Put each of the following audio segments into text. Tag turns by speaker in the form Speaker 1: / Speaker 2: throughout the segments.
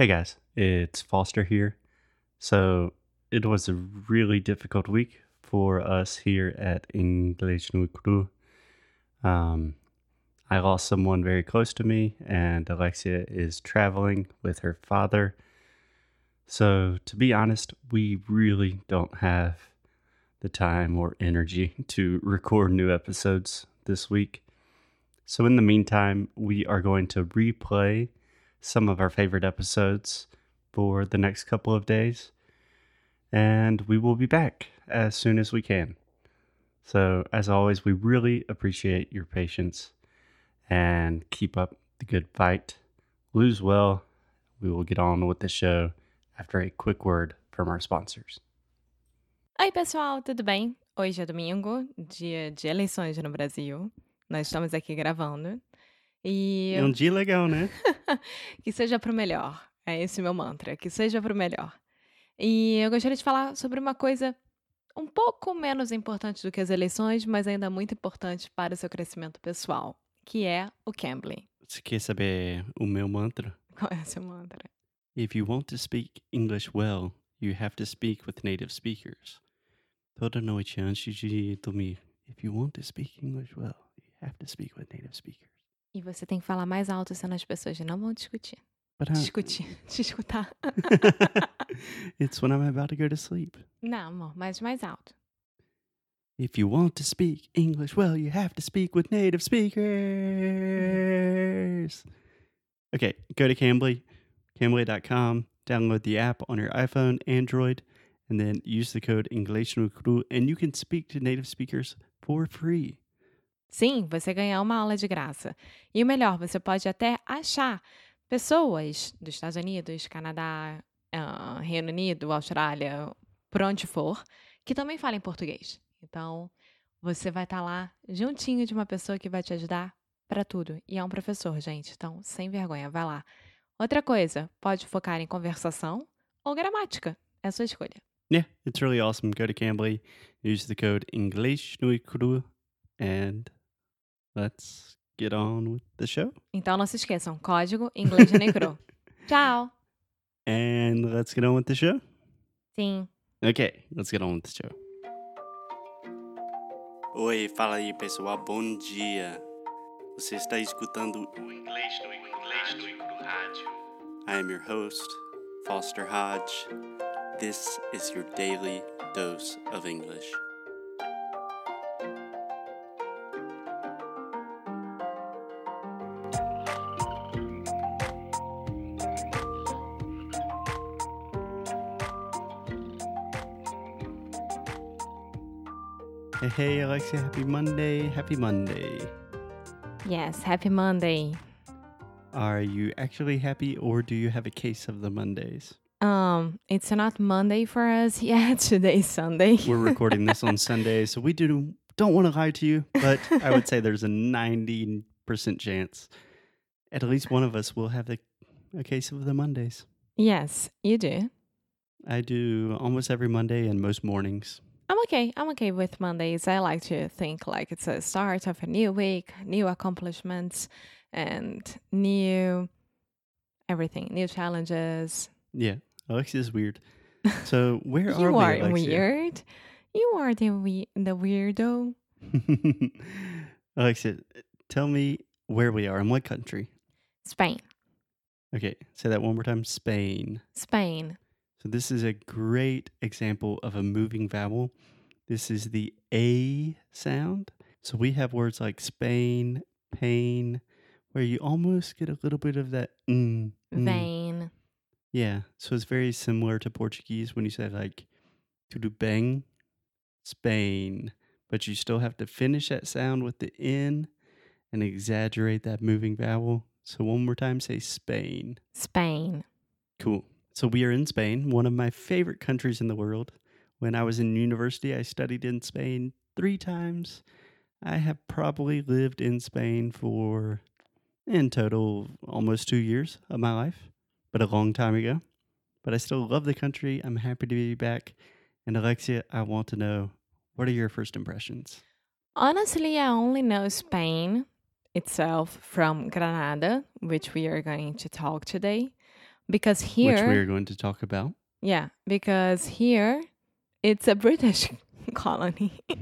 Speaker 1: Hey guys, it's Foster here. So, it was a really difficult week for us here at English no Cru. Um, I lost someone very close to me, and Alexia is traveling with her father. So, to be honest, we really don't have the time or energy to record new episodes this week. So, in the meantime, we are going to replay some of our favorite episodes for the next couple of days, and we will be back as soon as we can. So, as always, we really appreciate your patience and keep up the good fight. Lose well. We will get on with the show after a quick word from our sponsors.
Speaker 2: Oi, pessoal, tudo bem? Hoje é domingo, dia de eleições no Brasil. Nós estamos aqui gravando. E
Speaker 1: É um dia legal, né?
Speaker 2: que seja para o melhor. É esse meu mantra, que seja para o melhor. E eu gostaria de falar sobre uma coisa um pouco menos importante do que as eleições, mas ainda muito importante para o seu crescimento pessoal, que é o Cambly.
Speaker 1: Você quer saber o meu mantra?
Speaker 2: Qual é o seu mantra?
Speaker 1: If you want to speak English well, you have to speak with native speakers. Toda noite antes de dormir. If you want to speak English well, you have to speak with native speakers.
Speaker 2: E você tem que falar mais alto, senão as pessoas não vão discutir.
Speaker 1: But I,
Speaker 2: Discutir, te escutar.
Speaker 1: it's when I'm about to go to sleep.
Speaker 2: Não, amor, mas mais alto.
Speaker 1: If you want to speak English well, you have to speak with native speakers. Okay, go to Cambly, cambly.com, download the app on your iPhone, Android, and then use the code English no Cru, and you can speak to native speakers for free.
Speaker 2: Sim, você ganhar uma aula de graça. E o melhor, você pode até achar pessoas dos Estados Unidos, Canadá, ah, Reino Unido, Austrália, por onde for, que também falem português. Então, você vai estar lá juntinho de uma pessoa que vai te ajudar para tudo. E é um professor, gente. Então, sem vergonha, vai lá. Outra coisa, pode focar em conversação ou gramática. É a sua escolha.
Speaker 1: Yeah, it's really awesome. Go to Cambly, use the code English no Cru, and let's get on with the show.
Speaker 2: Então, não se esqueçam, código inglês negro. Tchau!
Speaker 1: And let's get on with the show.
Speaker 2: Sim.
Speaker 1: Ok, let's get on with the show. Oi, fala aí pessoal, bom dia. Você está escutando o Inglês no Inglês no Rádio. I am your host, Foster Hodge. This is your daily dose of English. Hey, Alexia, happy Monday, happy Monday.
Speaker 2: Yes, happy Monday.
Speaker 1: Are you actually happy or do you have a case of the Mondays?
Speaker 2: Um, it's not Monday for us yet. Today's Sunday.
Speaker 1: We're recording this on Sunday, so we do, don't want to lie to you, but I would say there's a 90% chance at least one of us will have the, a case of the Mondays.
Speaker 2: yes, you do.
Speaker 1: I do almost every Monday and most mornings.
Speaker 2: I'm okay. I'm okay with Mondays. I like to think like it's a start of a new week, new accomplishments, and new everything, new challenges.
Speaker 1: Yeah, Alexia's weird. So where are we?
Speaker 2: you
Speaker 1: we,
Speaker 2: are
Speaker 1: Alexia?
Speaker 2: weird. You are the we- the weirdo.
Speaker 1: Alexia, tell me where we are in what country?
Speaker 2: Spain,
Speaker 1: Okay, say that one more time. Spain.
Speaker 2: Spain.
Speaker 1: So this is a great example of a moving vowel. This is the A sound. So we have words like Spain, pain, where you almost get a little bit of that mm, mm.
Speaker 2: Vain.
Speaker 1: Yeah. So it's very similar to Portuguese when you say like tudo bem, Spain, but you still have to finish that sound with the N and exaggerate that moving vowel. So one more time, say Spain.
Speaker 2: Spain.
Speaker 1: Cool. So we are in Spain, one of my favorite countries in the world. When I was in university, I studied in Spain three times. I have probably lived in Spain for, in total, almost two years of my life, but a long time ago. But I still love the country. I'm happy to be back. And Alexia, I want to know what are your first impressions?
Speaker 2: Honestly, I only know Spain itself from Granada, which we are going to talk today. Because here which
Speaker 1: we are going to talk about.
Speaker 2: yeah, because here it's a British colony.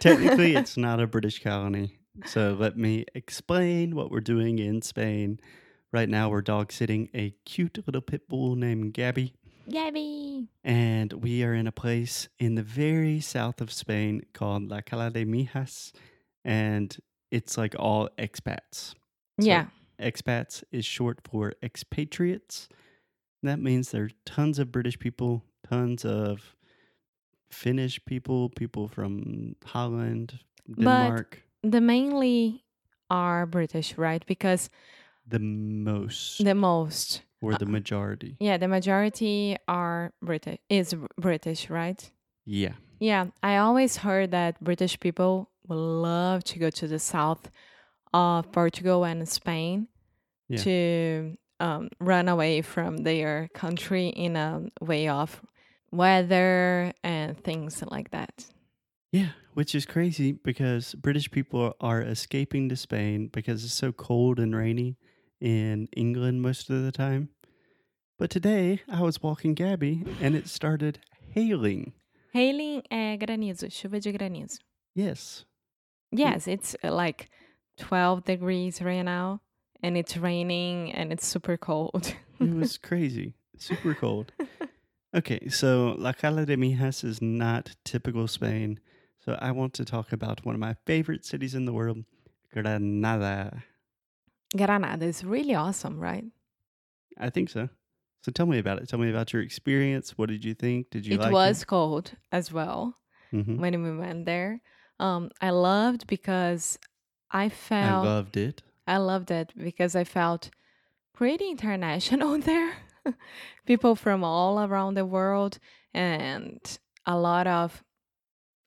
Speaker 1: Technically, it's not a British colony. So let me explain what we're doing in Spain. Right now, we're dog sitting a cute little pit bull named Gabby.
Speaker 2: Gabby.
Speaker 1: And we are in a place in the very south of Spain called La Cala de Mijas. And it's like all expats. So
Speaker 2: Yeah.
Speaker 1: Expats is short for expatriates. That means there are tons of British people, tons of Finnish people, people from Holland, Denmark.
Speaker 2: But The mainly are British, right? Because
Speaker 1: the most
Speaker 2: the most,
Speaker 1: or
Speaker 2: uh,
Speaker 1: the majority.
Speaker 2: yeah, the majority are British. Is British, right?
Speaker 1: Yeah.
Speaker 2: Yeah, I always heard that British people would love to go to the south of Portugal and Spain
Speaker 1: Yeah.
Speaker 2: to um, run away from their country in a way of weather and things like that.
Speaker 1: Yeah, which is crazy because British people are escaping to Spain because it's so cold and rainy in England most of the time. But today I was walking Gabby and it started hailing.
Speaker 2: Hailing é granizo, chuva de granizo.
Speaker 1: Yes.
Speaker 2: Yes, it's uh, like 12 degrees right now and it's raining and it's super cold.
Speaker 1: It was crazy. Super cold. Okay, so La Cala de Mijas is not typical Spain. So I want to talk about one of my favorite cities in the world, Granada.
Speaker 2: Granada is really awesome, right?
Speaker 1: I think so. So tell me about it. Tell me about your experience. What did you think? Did you
Speaker 2: it
Speaker 1: like
Speaker 2: was cold as well
Speaker 1: it? hmm
Speaker 2: when we went there. Um, I loved because I felt I
Speaker 1: loved it.
Speaker 2: I loved it because I felt pretty international there. People from all around the world and a lot of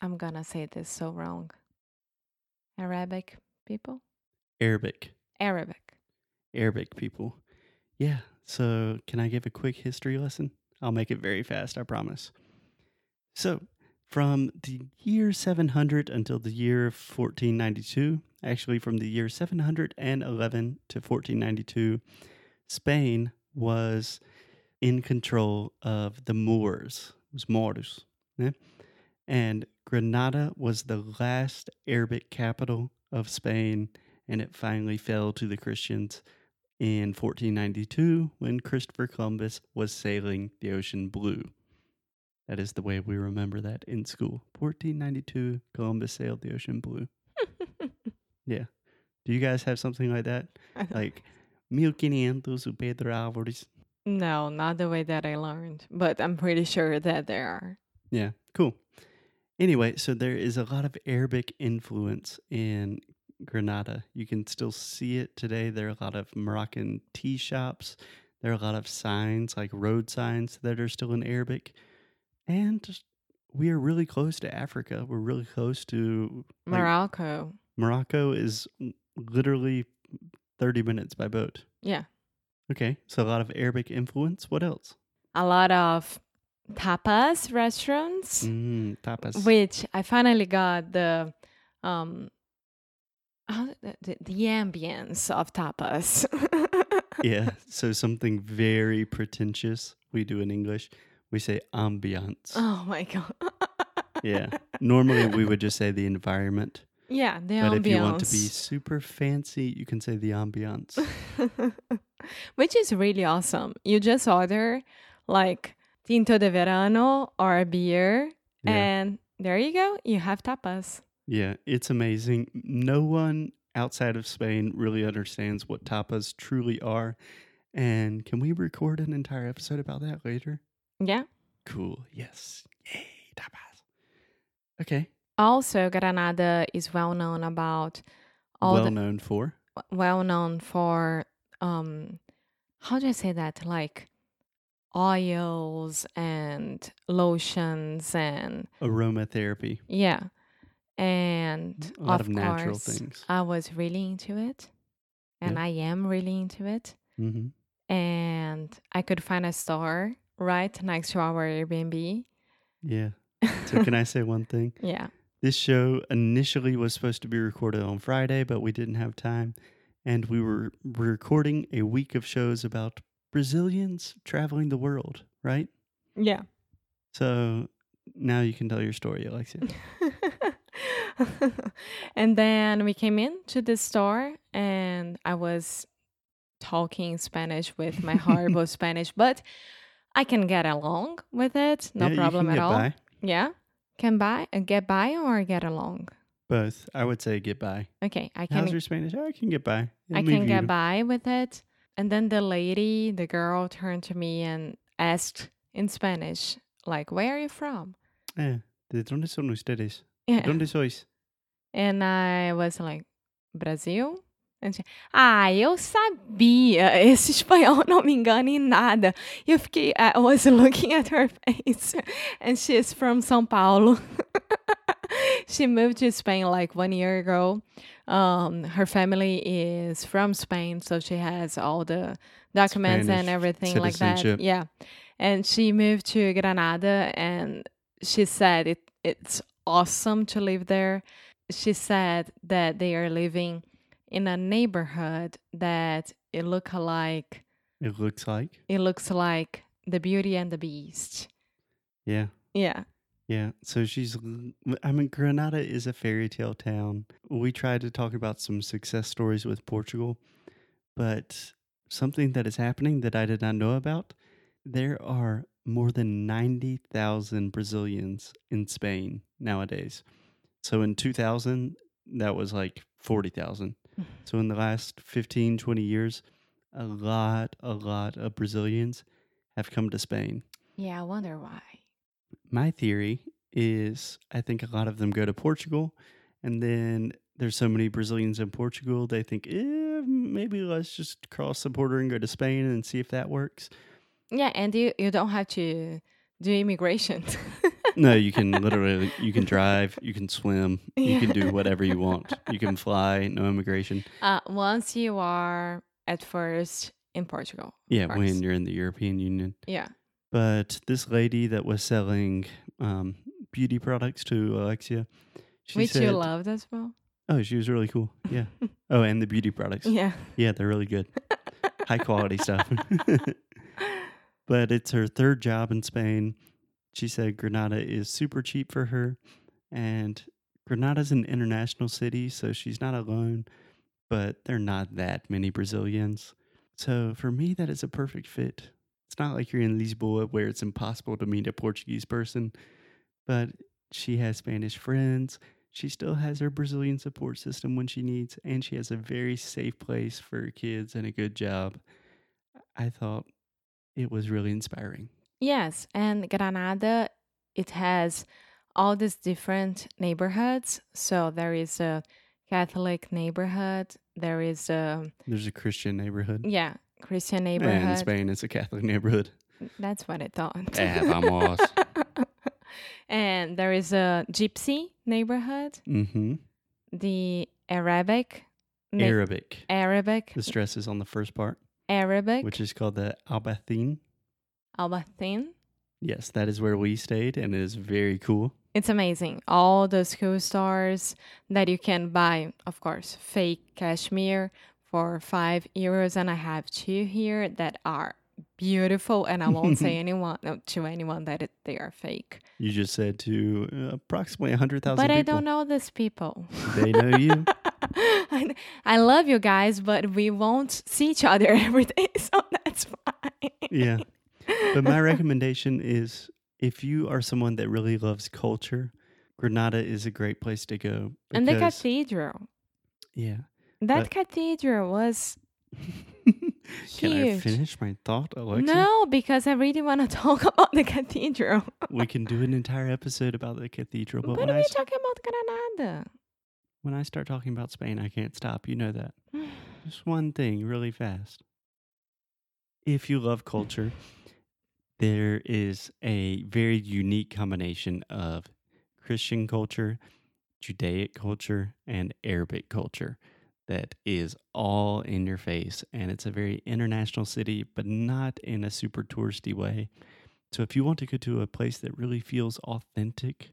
Speaker 2: I'm gonna say this so wrong. Arabic people?
Speaker 1: Arabic.
Speaker 2: Arabic.
Speaker 1: Arabic people. Yeah. So can I give a quick history lesson? I'll make it very fast, I promise. So, from the year 700 until the year 1492, actually from the year 711 to 1492, Spain was in control of the Moors, was Moors. yeah? And Granada was the last Arabic capital of Spain, and it finally fell to the Christians in 1492 when Christopher Columbus was sailing the ocean blue. That is the way we remember that in school. 1492, Columbus sailed the ocean blue. Yeah. Do you guys have something like that? Like, 1500 o Pedro Álvares.
Speaker 2: no, not the way that I learned, but I'm pretty sure that there are.
Speaker 1: Yeah, cool. Anyway, so there is a lot of Arabic influence in Granada. You can still see it today. There are a lot of Moroccan tea shops. There are a lot of signs, like road signs, that are still in Arabic. And we are really close to Africa. We're really close to like,
Speaker 2: Morocco.
Speaker 1: Morocco is literally 30 minutes by boat.
Speaker 2: Yeah.
Speaker 1: Okay, so a lot of Arabic influence. What else?
Speaker 2: A lot of tapas restaurants.
Speaker 1: Mm, tapas.
Speaker 2: which I finally got the um the, the, the ambience of tapas.
Speaker 1: yeah, so something very pretentious we do in English. We say ambiance.
Speaker 2: Oh my god.
Speaker 1: Yeah. Normally we would just say the environment.
Speaker 2: Yeah, the
Speaker 1: but if you want to be super fancy, you can say the ambiance.
Speaker 2: which is really awesome. You just order like tinto de verano or a beer
Speaker 1: Yeah.
Speaker 2: and there you go. You have tapas.
Speaker 1: yeah, it's amazing. No one outside of Spain really understands what tapas truly are. And can we record an entire episode about that later?
Speaker 2: Yeah.
Speaker 1: Cool. Yes. Yay, tapas. Okay.
Speaker 2: Also, Granada is well known about all
Speaker 1: well
Speaker 2: the
Speaker 1: known for.
Speaker 2: well known for um how do I say that? Like oils and lotions and
Speaker 1: aromatherapy.
Speaker 2: yeah. And
Speaker 1: A lot
Speaker 2: of,
Speaker 1: of natural
Speaker 2: course,
Speaker 1: things.
Speaker 2: I was really into it. And
Speaker 1: Yeah.
Speaker 2: I am really into it.
Speaker 1: hmm
Speaker 2: And I could find a store right next to our Airbnb.
Speaker 1: Yeah. So can I say one thing?
Speaker 2: Yeah.
Speaker 1: This show initially was supposed to be recorded on Friday, but we didn't have time. And we were recording a week of shows about Brazilians traveling the world, right?
Speaker 2: Yeah.
Speaker 1: So now you can tell your story, Alexia.
Speaker 2: and then we came in to the store and I was talking Spanish with my horrible Spanish, but I can get along with it. No
Speaker 1: Yeah,
Speaker 2: problem at all.
Speaker 1: by.
Speaker 2: Yeah. Can buy uh, get by or get along.
Speaker 1: Both. I would say get by.
Speaker 2: Okay, I can.
Speaker 1: How's your Spanish? Oh, I can get by.
Speaker 2: I
Speaker 1: It'll
Speaker 2: can get
Speaker 1: you-
Speaker 2: by with it. And then the lady, the girl turned to me and asked in Spanish, like, where are you from?
Speaker 1: Eh, ¿De dónde son ustedes?
Speaker 2: Yeah.
Speaker 1: ¿Dónde sois?
Speaker 2: And I was like, Brasil? And she, ah, eu sabia. Esse espanhol não me engana em nada. Eu fiquei, I was looking at her face. And she's from São Paulo. she moved to Spain like one year ago. Um, her family is from Spain, so she has all the documents and everything like that. Yeah. And she moved to Granada and she said it it's awesome to live there. She said that they are living in a neighborhood that it look like
Speaker 1: It looks like.
Speaker 2: it looks like the Beauty and the Beast.
Speaker 1: Yeah.
Speaker 2: Yeah.
Speaker 1: Yeah. So she's. I mean, Granada is a fairy tale town. We tried to talk about some success stories with Portugal, but something that is happening that I did not know about there are more than 90,000 Brazilians in Spain nowadays. So in 2000, that was like 40,000. So in the last 15, 20 years, a lot, a lot of Brazilians have come to Spain.
Speaker 2: Yeah, I wonder why.
Speaker 1: My theory is I think a lot of them go to Portugal and then there's so many Brazilians in Portugal, they think, eh, maybe let's just cross the border and go to Spain and see if that works.
Speaker 2: Yeah, and you, you don't have to do immigration.
Speaker 1: No, you can literally, you can drive, you can swim, you can do whatever you want. You can fly, no immigration.
Speaker 2: uh, once you are at first in Portugal.
Speaker 1: Yeah,
Speaker 2: course.
Speaker 1: when you're in the European Union.
Speaker 2: Yeah.
Speaker 1: But this lady that was selling um, beauty products to Alexia, she
Speaker 2: Which
Speaker 1: said,
Speaker 2: you loved as well.
Speaker 1: "Oh, she was really cool." Yeah. oh, and the beauty products.
Speaker 2: Yeah.
Speaker 1: Yeah, they're really good. High quality stuff. but it's her third job in Spain. She said Granada is super cheap for her. And Granada's an international city, so she's not alone, but there are not that many Brazilians. So for me, that is a perfect fit. It's not like you're in Lisboa where it's impossible to meet a Portuguese person, but she has Spanish friends. She still has her Brazilian support system when she needs, and she has a very safe place for kids and a good job. I thought it was really inspiring.
Speaker 2: Yes, and Granada, it has all these different neighborhoods. So there is a Catholic neighborhood. There is a
Speaker 1: There's a Christian neighborhood.
Speaker 2: yeah Christian neighborhood.
Speaker 1: And in. Spain, it's a Catholic neighborhood.
Speaker 2: That's what I thought.
Speaker 1: Eh, vamos.
Speaker 2: and there is a Gypsy neighborhood.
Speaker 1: mm-hmm.
Speaker 2: The Arabic. na-
Speaker 1: Arabic.
Speaker 2: Arabic.
Speaker 1: The stress is on the first part,
Speaker 2: Arabic.
Speaker 1: which is called the Albaicín.
Speaker 2: Albaicín.
Speaker 1: Yes, that is where we stayed, and it is very cool.
Speaker 2: It's amazing. All those school stores that you can buy, of course, fake cashmere for five euros, and I have two here that are beautiful, and I won't say anyone no, to anyone that it, they are fake.
Speaker 1: You just said to uh, approximately 100,000
Speaker 2: But
Speaker 1: people.
Speaker 2: I don't know these people.
Speaker 1: They know you.
Speaker 2: I, I love you guys, but we won't see each other every day, so that's fine.
Speaker 1: Yeah. But my recommendation is if you are someone that really loves culture, Granada is a great place to go.
Speaker 2: And the
Speaker 1: because-
Speaker 2: cathedral.
Speaker 1: Yeah.
Speaker 2: That cathedral was
Speaker 1: Can I
Speaker 2: Huge.
Speaker 1: finish my thought, Alexa?
Speaker 2: no, because I really want to talk about the cathedral.
Speaker 1: We can do an entire episode about the cathedral, but when
Speaker 2: are
Speaker 1: I,
Speaker 2: we
Speaker 1: s-
Speaker 2: talking about Granada?
Speaker 1: when I start talking about Spain, I can't stop. You know that. Just one thing really fast. If you love culture, there is a very unique combination of Christian culture, Judaic culture, and Arabic culture that is all in your face. And it's a very international city, but not in a super touristy way. So if you want to go to a place that really feels authentic,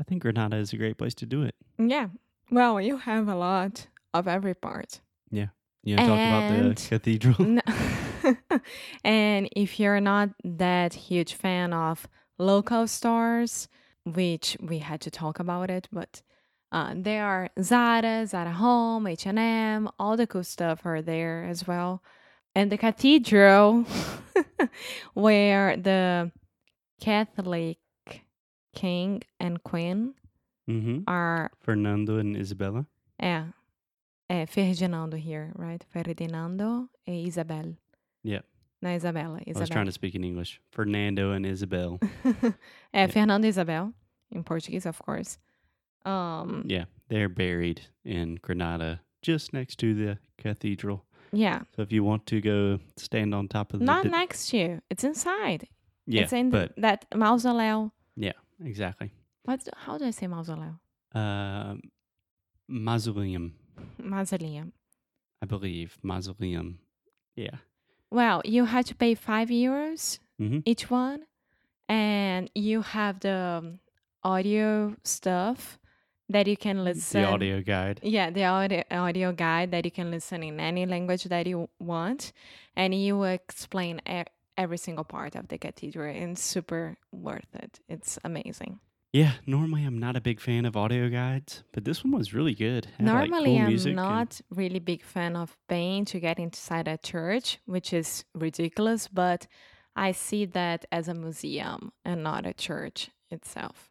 Speaker 1: I think Granada is a great place to do it.
Speaker 2: Yeah. Well, you have a lot of every part. Yeah.
Speaker 1: You know, talk about the cathedral.
Speaker 2: No. and if you're not that huge fan of local stores, which we had to talk about it, but uh, there are Zara, Zara Home, H&M, all the cool stuff are there as well. And the cathedral where the Catholic king and queen
Speaker 1: hmm
Speaker 2: are
Speaker 1: Fernando and Isabella.
Speaker 2: Yeah. é Ferdinando here, right? Ferdinando e Isabel.
Speaker 1: Yeah.
Speaker 2: É Isabela,
Speaker 1: I was trying to speak in English. Fernando and Isabel.
Speaker 2: é,
Speaker 1: Yeah.
Speaker 2: Fernando e Isabel, in Portuguese, of course. Um,
Speaker 1: Yeah, they're buried in Granada, just next to the cathedral.
Speaker 2: yeah,
Speaker 1: So if you want to go stand on top of the,
Speaker 2: not
Speaker 1: di-
Speaker 2: next to you. It's inside.
Speaker 1: yeah,
Speaker 2: it's in
Speaker 1: but
Speaker 2: that mausoleum.
Speaker 1: Yeah, exactly.
Speaker 2: What? How do I say mausoleum?
Speaker 1: Um, mausoleum,
Speaker 2: Mausoleum.
Speaker 1: I believe mausoleum. Yeah.
Speaker 2: Well, you had to pay five euros
Speaker 1: hmm
Speaker 2: each one, and you have the um, audio stuff that you can listen.
Speaker 1: The audio guide.
Speaker 2: Yeah, the audio, audio guide that you can listen in any language that you want, and you will explain e- every single part of the cathedral, and it's super worth it. It's amazing.
Speaker 1: Yeah. Normally, I'm not a big fan of audio guides, but this one was really good. Had, like,
Speaker 2: Normally,
Speaker 1: cool
Speaker 2: I'm
Speaker 1: and-
Speaker 2: not really big fan of paying to get inside a church, which is ridiculous, but I see that as a museum and not a church itself.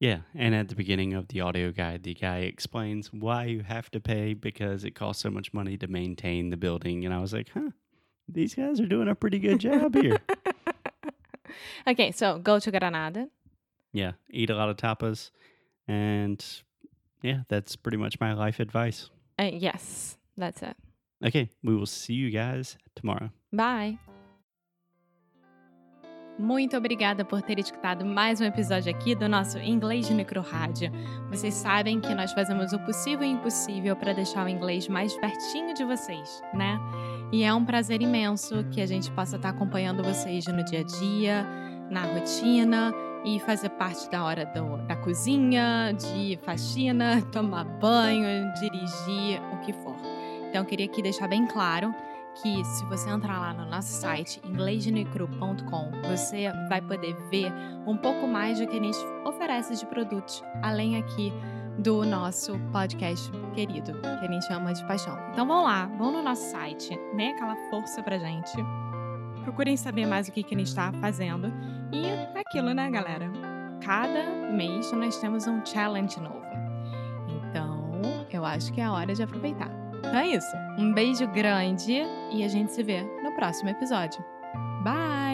Speaker 1: Yeah, and at the beginning of the audio guide, the guy explains why you have to pay because it costs so much money to maintain the building. And I was like, huh, these guys are doing a pretty good job here.
Speaker 2: okay, so go to Granada.
Speaker 1: Yeah, eat a lot of tapas. And yeah, that's pretty much my life advice.
Speaker 2: Uh, yes, that's it.
Speaker 1: Okay, we will see you guys tomorrow.
Speaker 2: Bye! Muito obrigada por ter escutado mais um episódio aqui do nosso Inglês no Micro Rádio. Vocês sabem que nós fazemos o possível e impossível para deixar o inglês mais pertinho de vocês, né? E é um prazer imenso que a gente possa estar acompanhando vocês no dia a dia, na rotina e fazer parte da hora do- da cozinha, de faxina, tomar banho, dirigir, o que for. Então, eu queria aqui deixar bem claro que se você entrar lá no nosso site inglesnecru.com, você vai poder ver um pouco mais do que a gente oferece de produtos, além aqui do nosso podcast querido, que a gente chama de paixão. Então vão lá, vão no nosso site, né? Aquela força pra gente. Procurem saber mais o que, que a gente está fazendo. E é aquilo, né, galera? Cada mês nós temos um challenge novo. Então, eu acho que é a hora de aproveitar. Então é isso. Um beijo grande e a gente se vê no próximo episódio. Bye!